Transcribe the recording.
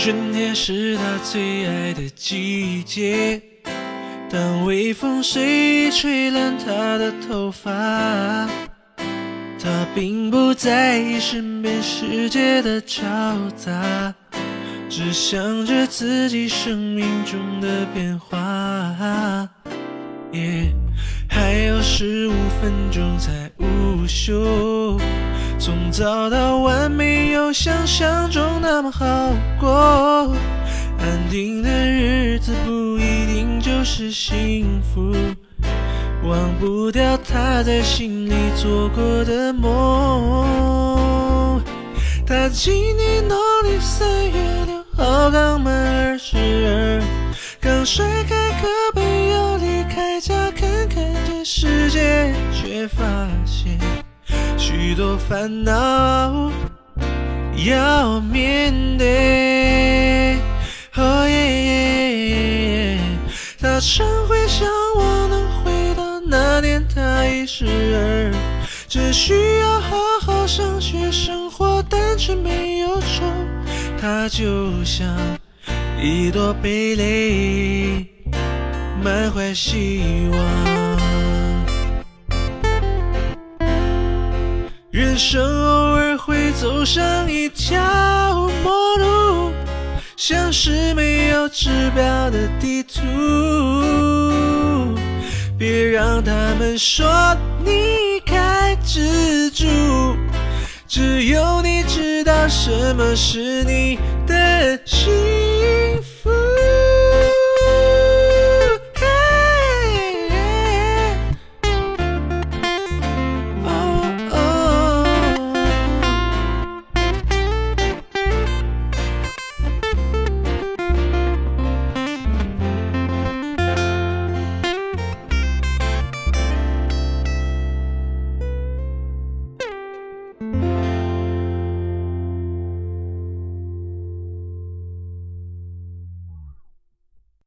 春天是他最爱的季节，当微风随意吹乱他的头发，他并不在意身边世界的嘈杂，只想着自己生命中的变化。耶，还有十五分钟才午休。从早到晚没有想象中那么好过，安定的日子不一定就是幸福，忘不掉他在心里做过的梦。他今年农历三月六号刚满二十二，刚甩开课本要离开家看看这世界，却发现。许多烦恼要面对，哦耶！他常会向往能回到那年他一十二，只需要好好上学，生活单纯没忧愁。他就像一朵蓓蕾，满怀希望。人生偶尔会走上一条陌路，像是没有指标的地图。别让他们说你太执着，只有你知道什么是你的幸